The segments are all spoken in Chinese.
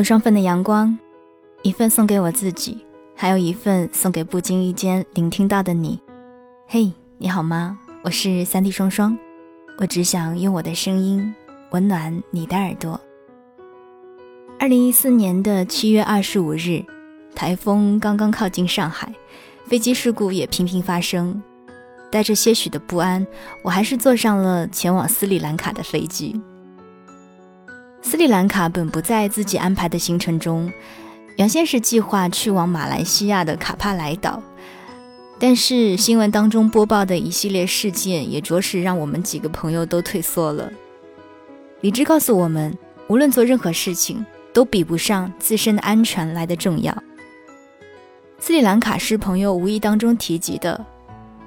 有双份的阳光，一份送给我自己，还有一份送给不经意间聆听到的你。嘿，你好吗？我是三 D 双双，我只想用我的声音温暖你的耳朵。二零一四年的七月二十五日，台风刚刚靠近上海，飞机事故也频频发生。带着些许的不安，我还是坐上了前往斯里兰卡的飞机。斯里兰卡本不在自己安排的行程中，原先是计划去往马来西亚的卡帕莱岛，但是新闻当中播报的一系列事件，也着实让我们几个朋友都退缩了。理智告诉我们，无论做任何事情，都比不上自身的安全来的重要。斯里兰卡是朋友无意当中提及的。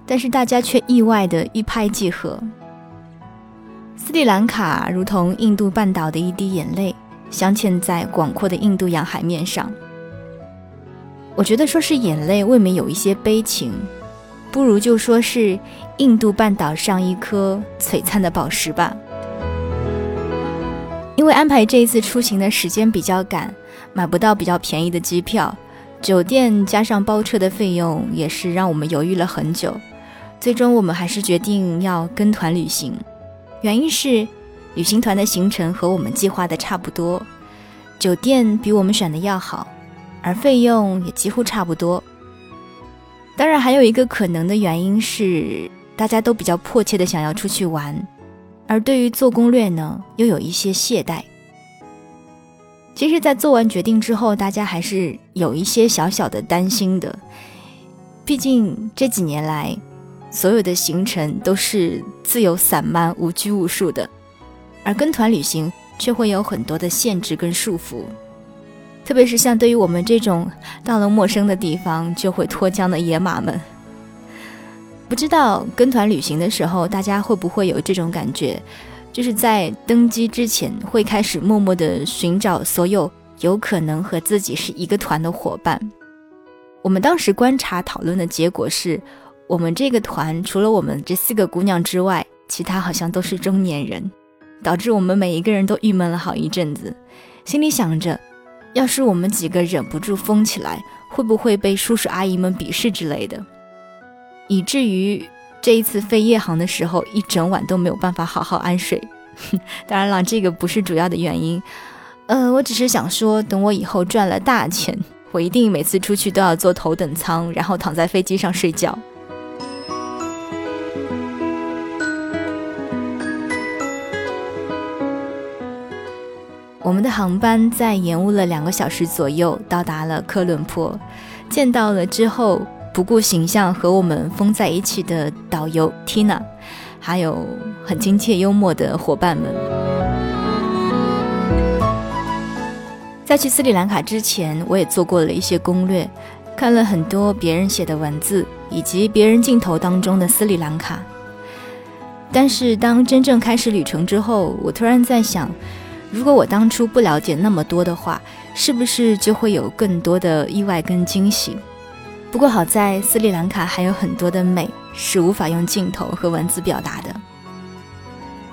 但是大家却意外的一拍即合。斯里兰卡如同印度半岛的一滴眼泪，镶嵌在广阔的印度洋海面上。我觉得说是眼泪未免有一些悲情，不如就说是印度半岛上一颗璀璨的宝石吧。因为安排这一次出行的时间比较赶，买不到比较便宜的机票，酒店加上包车的费用也是让我们犹豫了很久。最终，我们还是决定要跟团旅行，原因是旅行团的行程和我们计划的差不多，酒店比我们选的要好，而费用也几乎差不多。当然，还有一个可能的原因是，大家都比较迫切的想要出去玩，而对于做攻略呢，又有一些懈怠。其实，在做完决定之后，大家还是有一些小小的担心的，毕竟这几年来。所有的行程都是自由散漫、无拘无束的，而跟团旅行却会有很多的限制跟束缚。特别是像对于我们这种到了陌生的地方就会脱缰的野马们，不知道跟团旅行的时候，大家会不会有这种感觉，就是在登机之前会开始默默的寻找所有有可能和自己是一个团的伙伴。我们当时观察讨论的结果是。我们这个团除了我们这四个姑娘之外，其他好像都是中年人，导致我们每一个人都郁闷了好一阵子，心里想着，要是我们几个忍不住疯起来，会不会被叔叔阿姨们鄙视之类的，以至于这一次飞夜航的时候，一整晚都没有办法好好安睡。当然了，这个不是主要的原因，呃，我只是想说，等我以后赚了大钱，我一定每次出去都要坐头等舱，然后躺在飞机上睡觉。我们的航班在延误了两个小时左右，到达了科伦坡，见到了之后不顾形象和我们疯在一起的导游 Tina，还有很亲切幽默的伙伴们。在去斯里兰卡之前，我也做过了一些攻略，看了很多别人写的文字以及别人镜头当中的斯里兰卡。但是当真正开始旅程之后，我突然在想。如果我当初不了解那么多的话，是不是就会有更多的意外跟惊喜？不过好在斯里兰卡还有很多的美是无法用镜头和文字表达的。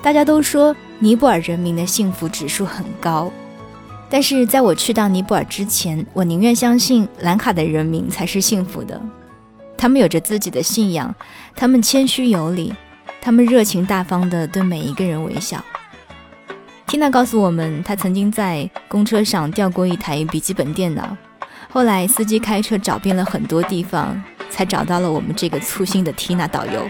大家都说尼泊尔人民的幸福指数很高，但是在我去到尼泊尔之前，我宁愿相信兰卡的人民才是幸福的。他们有着自己的信仰，他们谦虚有礼，他们热情大方地对每一个人微笑。缇娜告诉我们，她曾经在公车上掉过一台笔记本电脑，后来司机开车找遍了很多地方，才找到了我们这个粗心的缇娜导游。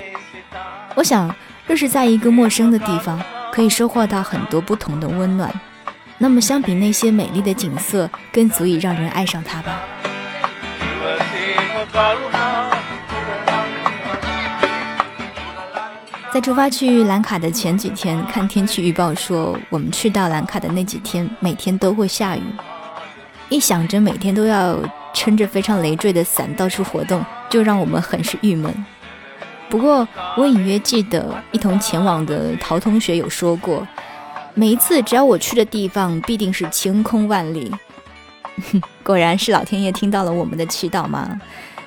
我想，若是在一个陌生的地方，可以收获到很多不同的温暖，那么相比那些美丽的景色，更足以让人爱上它吧。在出发去兰卡的前几天，看天气预报说，我们去到兰卡的那几天，每天都会下雨。一想着每天都要撑着非常累赘的伞到处活动，就让我们很是郁闷。不过，我隐约记得一同前往的陶同学有说过，每一次只要我去的地方，必定是晴空万里。果然是老天爷听到了我们的祈祷吗？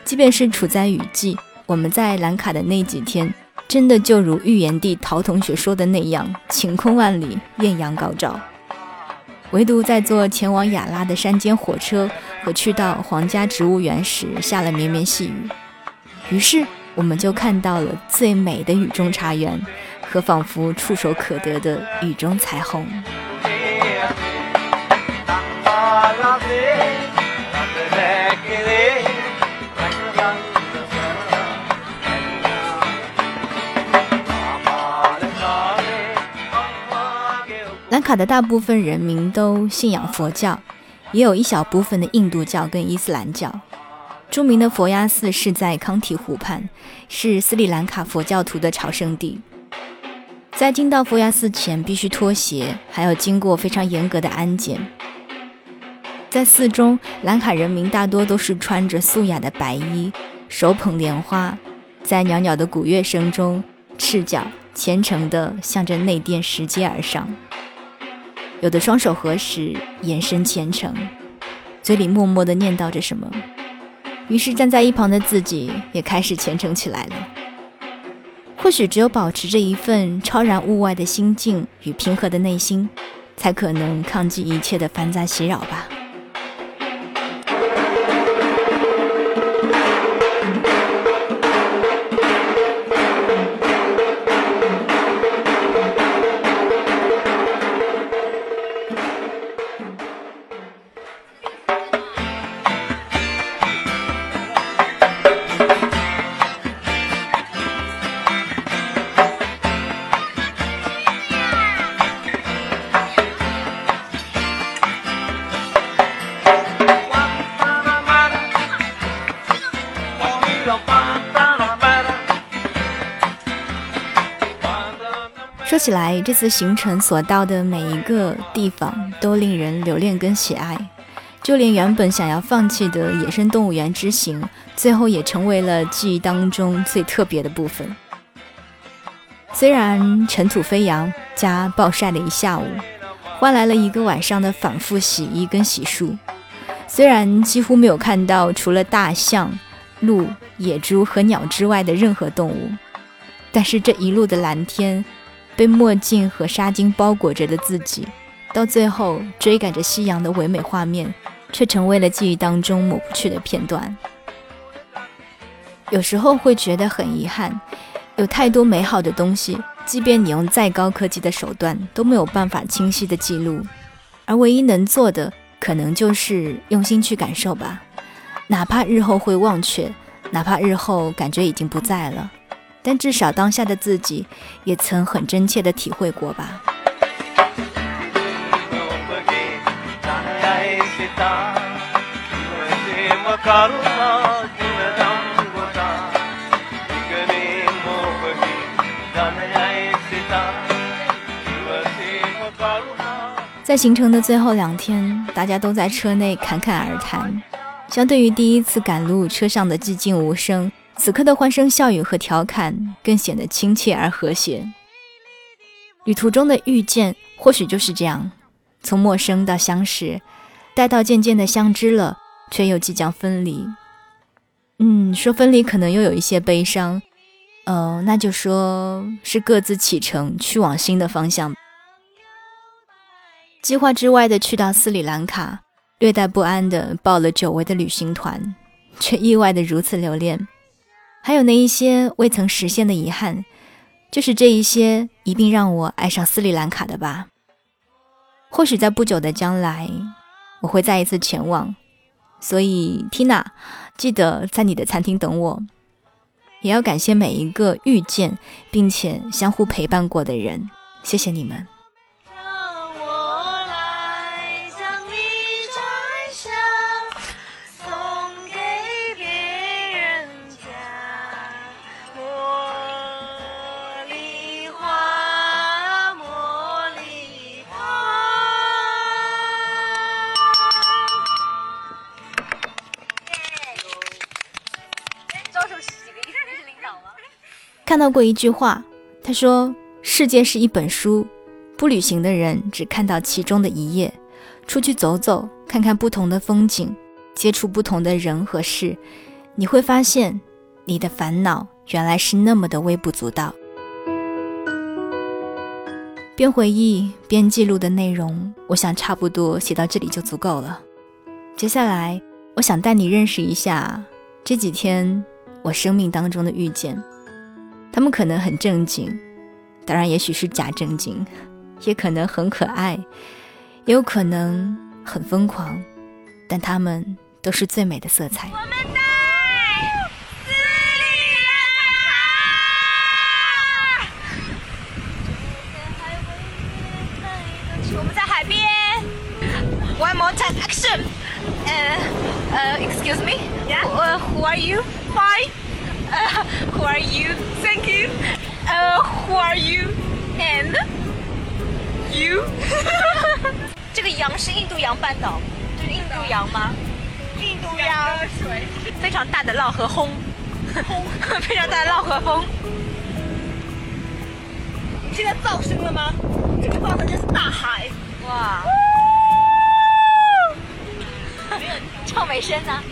即便是处在雨季，我们在兰卡的那几天。真的就如预言帝陶同学说的那样，晴空万里，艳阳高照。唯独在坐前往雅拉的山间火车和去到皇家植物园时下了绵绵细雨，于是我们就看到了最美的雨中茶园和仿佛触手可得的雨中彩虹。卡的大部分人民都信仰佛教，也有一小部分的印度教跟伊斯兰教。著名的佛牙寺是在康提湖畔，是斯里兰卡佛教徒的朝圣地。在进到佛牙寺前，必须脱鞋，还要经过非常严格的安检。在寺中，兰卡人民大多都是穿着素雅的白衣，手捧莲花，在袅袅的鼓乐声中，赤脚虔诚地向着内殿石阶而上。有的双手合十，眼神虔诚，嘴里默默的念叨着什么。于是站在一旁的自己也开始虔诚起来了。或许只有保持着一份超然物外的心境与平和的内心，才可能抗击一切的繁杂袭扰吧。起来，这次行程所到的每一个地方都令人留恋跟喜爱，就连原本想要放弃的野生动物园之行，最后也成为了记忆当中最特别的部分。虽然尘土飞扬加暴晒了一下午，换来了一个晚上的反复洗衣跟洗漱，虽然几乎没有看到除了大象、鹿、野猪和鸟之外的任何动物，但是这一路的蓝天。被墨镜和纱巾包裹着的自己，到最后追赶着夕阳的唯美画面，却成为了记忆当中抹不去的片段。有时候会觉得很遗憾，有太多美好的东西，即便你用再高科技的手段，都没有办法清晰的记录。而唯一能做的，可能就是用心去感受吧，哪怕日后会忘却，哪怕日后感觉已经不在了。但至少当下的自己，也曾很真切的体会过吧。在行程的最后两天，大家都在车内侃侃而谈。相对于第一次赶路，车上的寂静无声。此刻的欢声笑语和调侃更显得亲切而和谐。旅途中的遇见或许就是这样，从陌生到相识，待到渐渐的相知了，却又即将分离。嗯，说分离可能又有一些悲伤，呃，那就说是各自启程去往新的方向。计划之外的去到斯里兰卡，略带不安的报了久违的旅行团，却意外的如此留恋。还有那一些未曾实现的遗憾，就是这一些一并让我爱上斯里兰卡的吧。或许在不久的将来，我会再一次前往。所以，Tina，记得在你的餐厅等我。也要感谢每一个遇见并且相互陪伴过的人，谢谢你们。看到过一句话，他说：“世界是一本书，不旅行的人只看到其中的一页。出去走走，看看不同的风景，接触不同的人和事，你会发现，你的烦恼原来是那么的微不足道。”边回忆边记录的内容，我想差不多写到这里就足够了。接下来，我想带你认识一下这几天我生命当中的遇见。他们可能很正经，当然也许是假正经，也可能很可爱，也有可能很疯狂，但他们都是最美的色彩。我们在。我们在海边。One more time, action. 呃呃，Excuse me. Yeah. Who are you? Who are you? Thank you. Who are you? And you. 这个洋是印度洋半岛，这是印度洋吗？印度洋水，非常大的浪和轰，轰，非常大的浪和风。你现在噪声了吗？这个放的就是大海，哇！没有唱美声呢。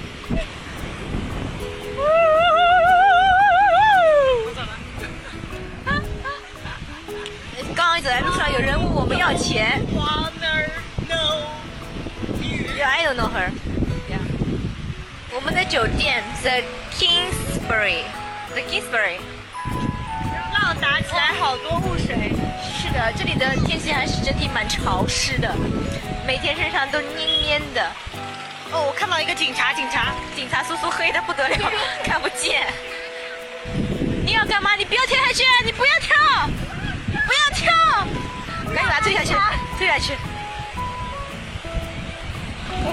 走在路上，有人问我们要钱。Yeah, I don't know her. Yeah. 我们的酒店 The Kingsbury，The Kingsbury。浪打起来好多雾水。是的，这里的天气还是整体蛮潮湿的，每天身上都黏黏的。哦，我看到一个警察，警察，警察叔叔黑的不得了，看不见。你要干嘛？你不要跳下去！你不要跳！跳！赶紧把它推下去，推下去。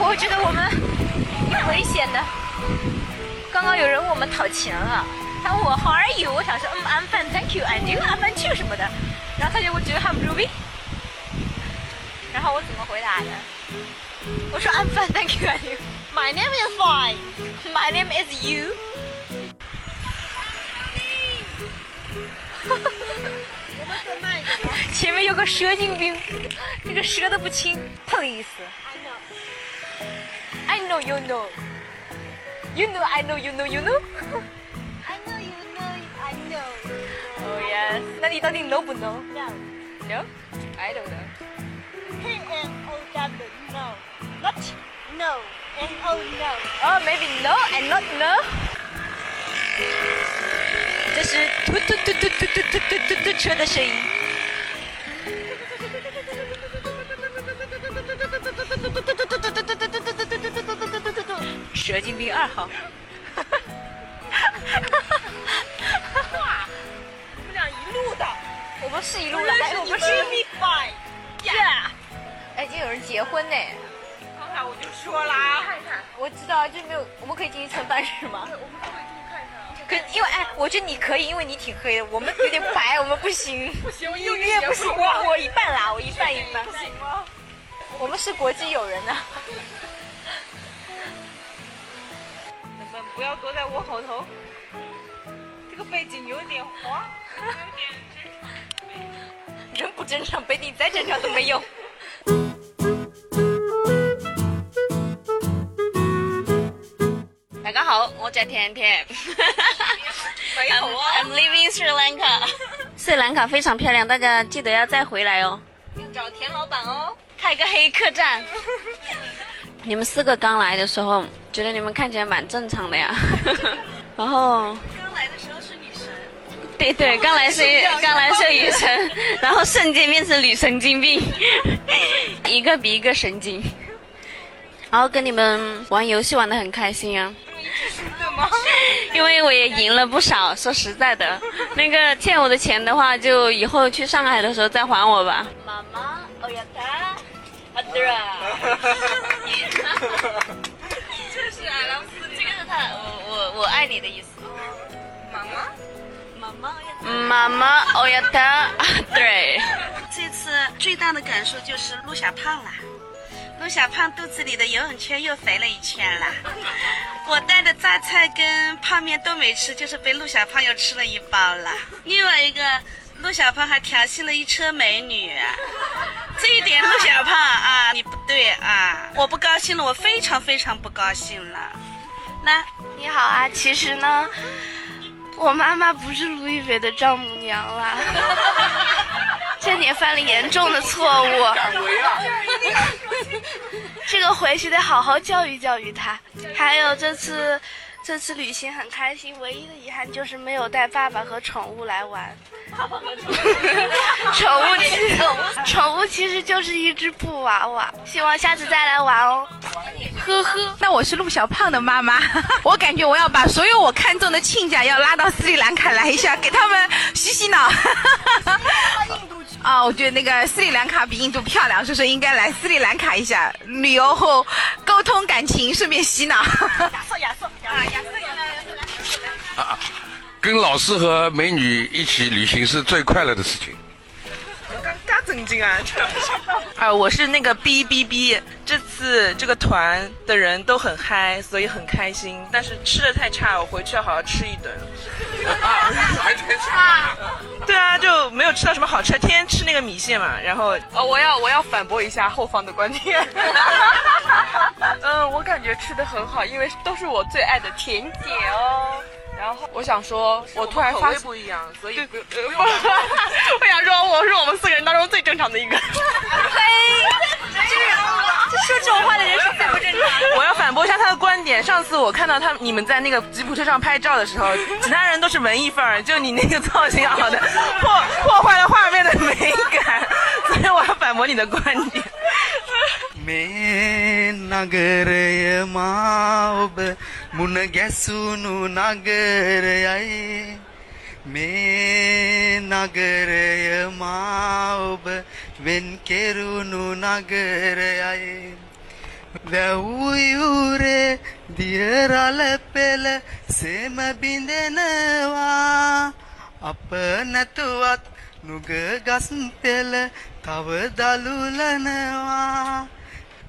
我觉得我们挺危险的。刚刚有人问我们讨钱了，他问我 How are you？我想说嗯 I'm fine，Thank you，and you，I'm fine too 什么的。然后他就我觉得很 Ruby。然后我怎么回答的？我说 I'm fine，Thank you，and you。My name is fine。My name is you。前面有个蛇精兵，这个蛇都不轻，Please。I know you know. You know I know you know you know. I know you know I know. Oh yes. 那你到底 know 不 know? No. No? I don't know. K N O W no. Not no. N O no. Oh maybe no and not no. 这是突突突突突突突突突突车的声音。 蛇精兵二号。哇！我们俩一路的，我们是一路的，哎，我们是 fine。Yeah。哎，已经有人结婚呢。刚才我就说啦，看看，我知道，就没有，我们可以进去蹭饭是吗？我们都会进去看看。可因为哎，我觉得你可以，因为你挺黑的，我们 有点白，我们不行。不行，又越不行，我我一半啦，我一半一半。不行吗？我们是国际友人呐。你不要坐在我后头，这个背景有点滑，有点人不正常，背景再正常都没用。大家好，我叫甜甜。没有啊 I'm leaving Sri Lanka。斯里兰卡非常漂亮，大家记得要再回来哦。要找田老板哦。开个黑客栈。你们四个刚来的时候，觉得你们看起来蛮正常的呀。然后，刚来的时候是女神，对对，刚来是刚来是女神，然后瞬间变成女神经病，一个比一个神经。然后跟你们玩游戏玩的很开心啊。因为我也赢了不少，说实在的，那个欠我的钱的话，就以后去上海的时候再还我吧。妈妈，哦呀他，这是阿拉斯这个是他，我我我爱你的意思。妈妈。妈妈呀。妈妈，哦呀他，对，这次最大的感受就是陆小胖啦。陆小胖肚子里的游泳圈又肥了一圈啦。我带的榨菜跟泡面都没吃，就是被陆小胖又吃了一包了。另外一个，陆小胖还调戏了一车美女，这一点陆小胖啊，你不对啊，我不高兴了，我非常非常不高兴了。那你好啊，其实呢，我妈妈不是卢亦菲的丈母娘啦，这你犯了严重的错误。这个回去得好好教育教育他。还有这次。这次旅行很开心，唯一的遗憾就是没有带爸爸和宠物来玩。宠物其实，宠物其实就是一只布娃娃。希望下次再来玩哦。呵呵，那我是陆小胖的妈妈，我感觉我要把所有我看中的亲家要拉到斯里兰卡来一下，给他们洗洗脑。啊，我觉得那个斯里兰卡比印度漂亮，所以说应该来斯里兰卡一下旅游后沟通感情，顺便洗脑。亚瑟，亚瑟，啊，跟老师和美女一起旅行是最快乐的事情。嘎正经啊！啊，我是那个 B B B，这次这个团的人都很嗨，所以很开心。但是吃的太差，我回去要好好吃一顿。对啊，就没有吃到什么好吃，天天吃那个米线嘛。然后，哦，我要我要反驳一下后方的观点。嗯，我感觉吃的很好，因为都是我最爱的甜点哦。然后我想说，我突然发现不一样，所以不用。我想说，我是我们四个人当中最正常的一个。嘿，这说这种话的人是最不正常。我要反驳一下他的观点。上次我看到他你们在那个吉普车上拍照的时候，其他人都是文艺范儿，就你那个造型好的，破破坏了画面的美感。所以我要反驳你的观点。මේ නගරය මා ඔබ මුණ ගැසුණු නගරයයි. මේ නගරය මා ඔබ වෙන් කෙරුණු නගරයයි. වැව්යුරේ දියරල පෙළ සෙම බිඳෙනවා. අප නැතුවත් නුග ගස් පෙළ තව දලුලනවා.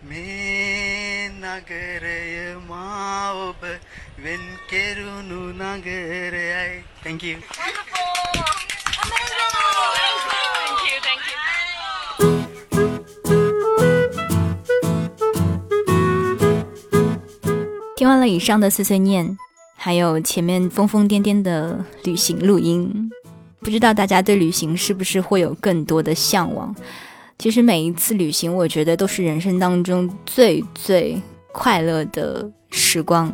මේ thankyou 听完了以上的碎碎念还有前面疯疯癫癫的旅行录音不知道大家对旅行是不是会有更多的向往？其实每一次旅行我觉得都是人生当中最最快乐的时光。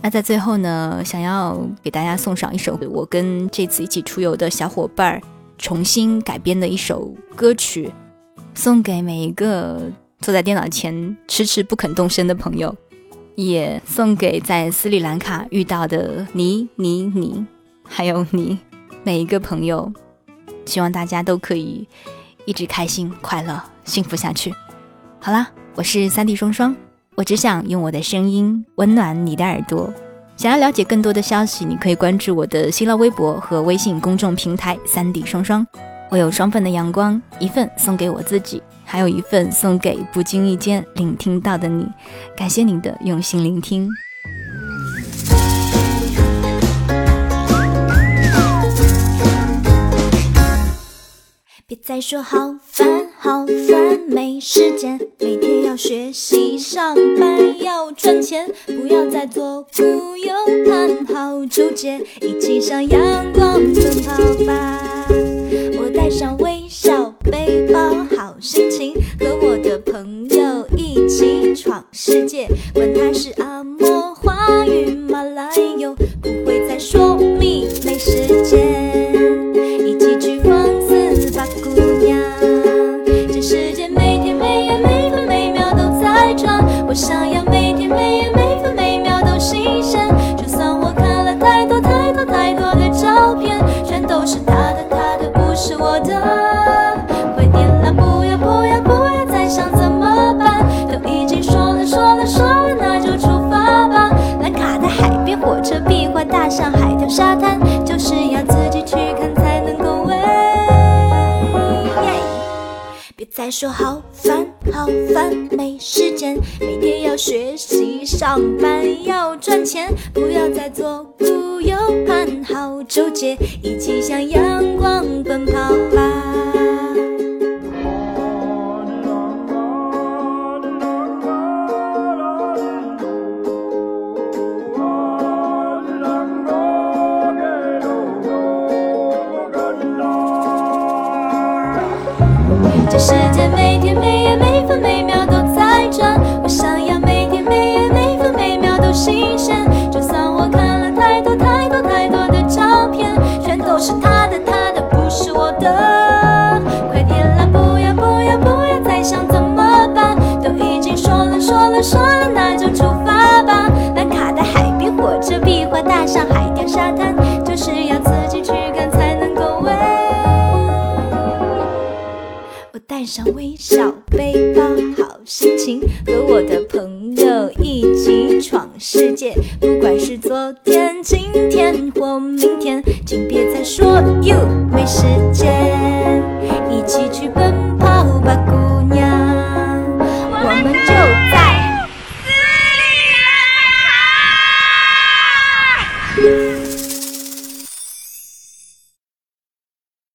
那在最后呢，想要给大家送上一首我跟这次一起出游的小伙伴重新改编的一首歌曲，送给每一个坐在电脑前迟迟不肯动身的朋友，也送给在斯里兰卡遇到的你、你、你，还有你每一个朋友。希望大家都可以。一直开心、快乐、幸福下去。好啦，我是三 D 双双，我只想用我的声音温暖你的耳朵。想要了解更多的消息，你可以关注我的新浪微博和微信公众平台“三 D 双双”。我有双份的阳光，一份送给我自己，还有一份送给不经意间聆听到的你。感谢您的用心聆听。别再说好烦好烦，没时间，每天要学习上班要赚钱，不要再做浮游谈好纠结，一起向阳光奔跑吧。我带上微笑背包，好心情，和我的朋友一起闯世界，管他是阿嬷花语马来哟，别再说好烦好烦，没时间，每天要学习上班要赚钱，不要再左顾右盼，好纠结，一起向阳光说了说了，那就出发吧。兰卡的海边火车壁画大上、海钓沙滩，就是要自己去看才能够喂我带上微笑。